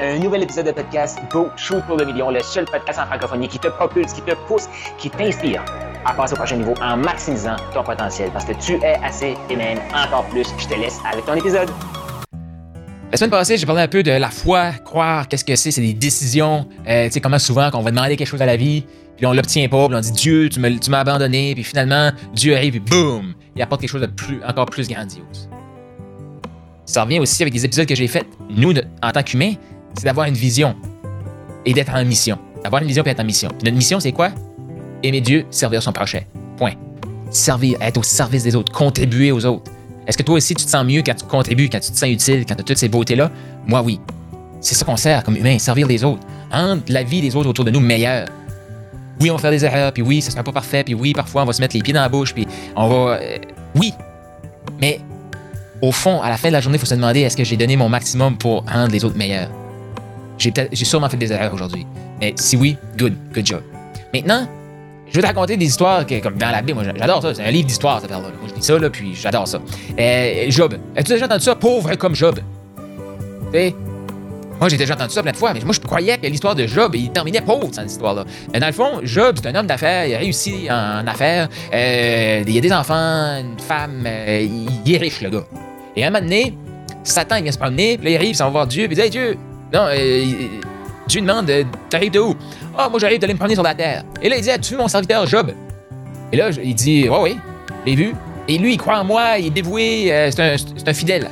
Un nouvel épisode de podcast Go Shoot pour le million, le seul podcast en francophonie qui te propulse, qui te pousse, qui t'inspire à passer au prochain niveau en maximisant ton potentiel parce que tu es assez et même encore plus. Je te laisse avec ton épisode. La semaine passée, j'ai parlé un peu de la foi, croire, qu'est-ce que c'est, c'est des décisions. Euh, tu sais, comment souvent qu'on va demander quelque chose à la vie, puis on l'obtient pas, puis on dit Dieu, tu m'as, tu m'as abandonné, puis finalement, Dieu arrive, et boum, il apporte quelque chose de plus, encore plus grandiose. Ça revient aussi avec des épisodes que j'ai faits. Nous, en tant qu'humains, c'est d'avoir une vision et d'être en mission. D'avoir une vision et être en mission. Notre mission, c'est quoi? Aimer Dieu, servir son prochain. Point. Servir, être au service des autres, contribuer aux autres. Est-ce que toi aussi, tu te sens mieux quand tu contribues, quand tu te sens utile, quand tu as toutes ces beautés-là? Moi, oui. C'est ça qu'on sert comme humain, servir les autres. Rendre la vie des autres autour de nous meilleure. Oui, on va faire des erreurs, puis oui, ça sera pas parfait, puis oui, parfois, on va se mettre les pieds dans la bouche, puis on va... euh, oui. Mais au fond, à la fin de la journée, il faut se demander est-ce que j'ai donné mon maximum pour rendre les autres meilleurs? J'ai sûrement fait des erreurs aujourd'hui. Mais si oui, good, good job. Maintenant, je vais te raconter des histoires que, comme dans la Bible. Moi, j'adore ça. C'est un livre d'histoire, cette affaire-là. Moi, je lis ça, là, puis j'adore ça. Euh, Job. As-tu déjà entendu ça? Pauvre comme Job. Tu sais? Moi, j'ai déjà entendu ça plein de fois, mais moi, je croyais que l'histoire de Job, il terminait pauvre, cette histoire-là. Mais dans le fond, Job, c'est un homme d'affaires, il a réussi en affaires, euh, il a des enfants, une femme, euh, il, il est riche, le gars. Et à un moment donné, Satan, il vient se promener, puis là, il arrive, il s'en va voir Dieu, puis il dit Hey, Dieu, non, Dieu demande euh, T'arrives de où? Ah, moi, j'arrive d'aller me promener sur la terre. Et là, il dit As-tu vu mon serviteur Job? Et là, il dit Ouais, oui, l'ai vu. Et lui, il croit en moi, il est dévoué, euh, c'est un, un fidèle.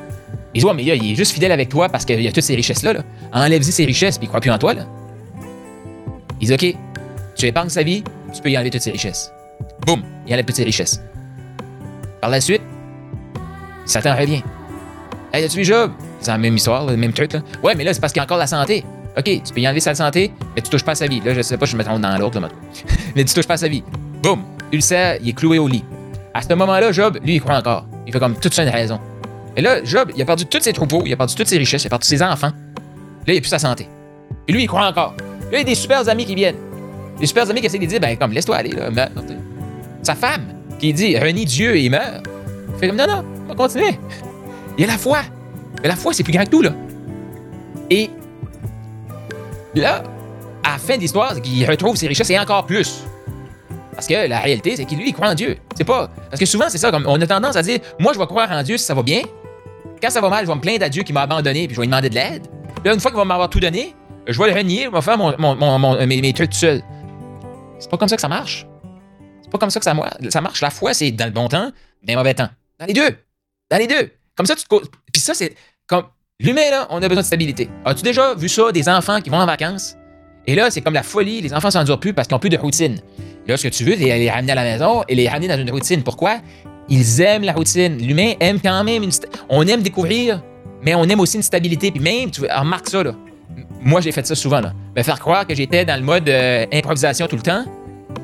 Il dit Ouais, mais là, il est juste fidèle avec toi parce qu'il a toutes ces richesses-là. Là. Enlève-y ses richesses, puis il croit plus en toi. Là. Il dit Ok, tu épargnes sa vie, tu peux y enlever toutes ses richesses. Boum, il enlève toutes ses richesses. Par la suite, Satan revient. Hey, as-tu vu Job? C'est la même histoire, le même truc, là. Ouais, mais là, c'est parce qu'il y a encore la santé. OK, tu peux y enlever sa santé, mais tu touches pas à sa vie. Là, je sais pas, je me trompe dans l'autre, mais tu touches pas à sa vie. Boum! Ulcère, il est cloué au lit. À ce moment-là, Job, lui, il croit encore. Il fait comme toute une raison. Et là, Job, il a perdu tous ses troupeaux, il a perdu toutes ses richesses, il a perdu ses enfants. Là, il a plus sa santé. Et lui, il croit encore. Là, il y a des super amis qui viennent. Des super amis qui essaient de dire, ben, comme, laisse-toi aller, là. Sa femme, qui dit, renie Dieu et il meurt. Il fait comme, non, non, on va continuer. Il y a la foi. Mais la foi, c'est plus grand que tout, là. Et là, à la fin de l'histoire, c'est qu'il retrouve ses richesses et encore plus. Parce que la réalité, c'est qu'il lui, il croit en Dieu. C'est pas. Parce que souvent, c'est ça, comme on a tendance à dire Moi, je vais croire en Dieu si ça va bien. Quand ça va mal, je vais me plaindre à Dieu qui m'a abandonné puis je vais lui demander de l'aide. Là, une fois qu'il va m'avoir tout donné, je vais le renier, je vais faire mon, mon- mon- mes, mes trucs tout seul. C'est pas comme ça que ça marche. C'est pas comme ça que ça, ça marche. La foi, c'est dans le bon temps, dans les mauvais temps. Dans les deux. Dans les deux. Comme ça, tu te. Puis ça, c'est. Comme. L'humain, là, on a besoin de stabilité. As-tu déjà vu ça, des enfants qui vont en vacances? Et là, c'est comme la folie, les enfants s'endurent plus parce qu'ils n'ont plus de routine. Là, ce que tu veux, c'est les ramener à la maison et les ramener dans une routine. Pourquoi? Ils aiment la routine. L'humain aime quand même une... On aime découvrir, mais on aime aussi une stabilité. Puis même, tu vois, remarque ça, là. Moi, j'ai fait ça souvent, là. Me faire croire que j'étais dans le mode euh, improvisation tout le temps.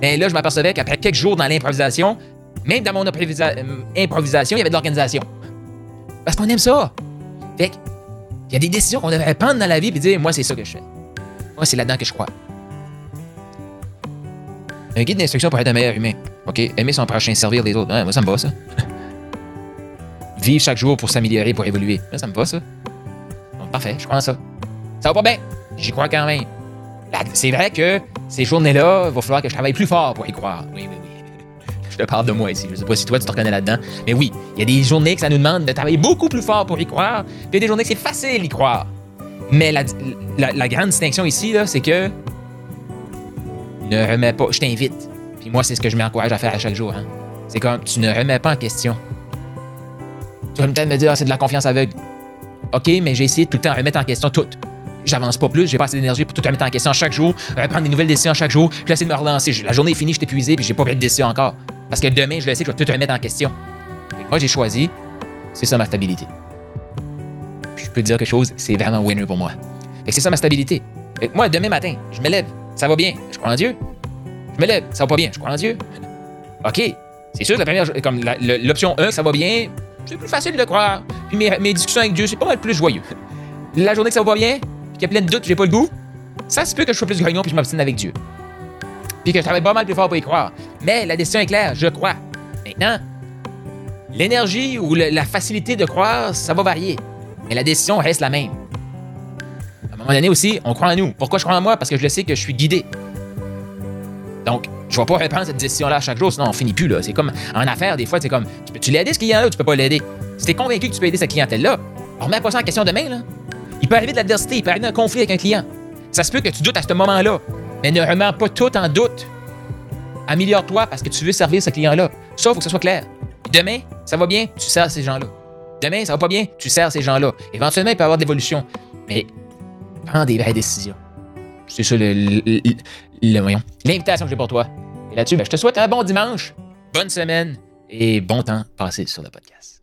Mais là, je m'apercevais qu'après quelques jours dans l'improvisation, même dans mon euh, improvisation, il y avait de l'organisation. Parce qu'on aime ça. Fait il y a des décisions qu'on devrait prendre dans la vie et dire, moi, c'est ça que je fais. Moi, c'est là-dedans que je crois. Un guide d'instruction pour être un meilleur humain. OK? Aimer son prochain, servir les autres. Ouais, moi, ça me va, ça. Vivre chaque jour pour s'améliorer, pour évoluer. Ça me va, ça. Donc, parfait, je crois en ça. Ça va pas bien. J'y crois quand même. C'est vrai que ces journées-là, il va falloir que je travaille plus fort pour y croire. Oui, oui, oui. Je te parle de moi ici. Je sais pas si toi, tu te reconnais là-dedans. Mais oui, il y a des journées que ça nous demande de travailler beaucoup plus fort pour y croire. Puis il y a des journées que c'est facile d'y croire. Mais la, la- grande distinction ici, c'est que ne remets pas. Je t'invite. Puis moi, c'est ce que je m'encourage à faire à chaque jour. hein. C'est comme tu ne remets pas en question. Tu vas peut-être me dire, Ah, c'est de la confiance aveugle. OK, mais j'ai essayé de tout le temps remettre en question tout. J'avance pas plus, j'ai pas assez d'énergie pour tout remettre en question chaque jour, reprendre des nouvelles décisions chaque jour, puis essayer de me relancer. La journée est finie, je suis épuisé, puis j'ai pas pris de décision encore. Parce que demain, je le sais, je vais tout remettre en question. Que moi, j'ai choisi, c'est ça ma stabilité. Puis je peux te dire quelque chose, c'est vraiment winner pour moi. Que c'est ça ma stabilité. Que moi, demain matin, je me lève, ça va bien, je crois en Dieu. Je me lève, ça va pas bien, je crois en Dieu. OK, c'est sûr, la première, comme l'option 1, ça va bien, c'est plus facile de croire. Puis mes, discussions avec Dieu, c'est pas mal plus joyeux. La journée que ça va pas bien, qu'il y a plein de doutes, j'ai pas le goût, ça se peut que je sois plus grognon puis je m'obstine avec Dieu. Puis que je travaille pas mal plus fort pour y croire. Mais la décision est claire, je crois. Maintenant, l'énergie ou la facilité de croire, ça va varier. Mais la décision reste la même. À un moment donné aussi, on croit en nous. Pourquoi je crois en moi? Parce que je sais que je suis guidé. Donc, je vais pas reprendre cette décision-là chaque jour, sinon on finit plus. C'est comme en affaires, des fois, c'est comme tu peux-tu l'aider ce client-là ou tu peux pas l'aider? Si t'es convaincu que tu peux aider cette clientèle-là, remets pas ça en question demain. Là. Il peut arriver de l'adversité, il peut arriver un conflit avec un client. Ça se peut que tu doutes à ce moment-là, mais ne remets pas tout en doute. Améliore-toi parce que tu veux servir ce client-là. Ça, il faut que ce soit clair. Demain, ça va bien, tu sers ces gens-là. Demain, ça va pas bien, tu sers ces gens-là. Éventuellement, il peut y avoir de l'évolution. Mais prends des vraies décisions. C'est ça le, le- l'invitation que j'ai pour toi. Et là-dessus, ben, je te souhaite un bon dimanche, bonne semaine et bon temps passé sur le podcast.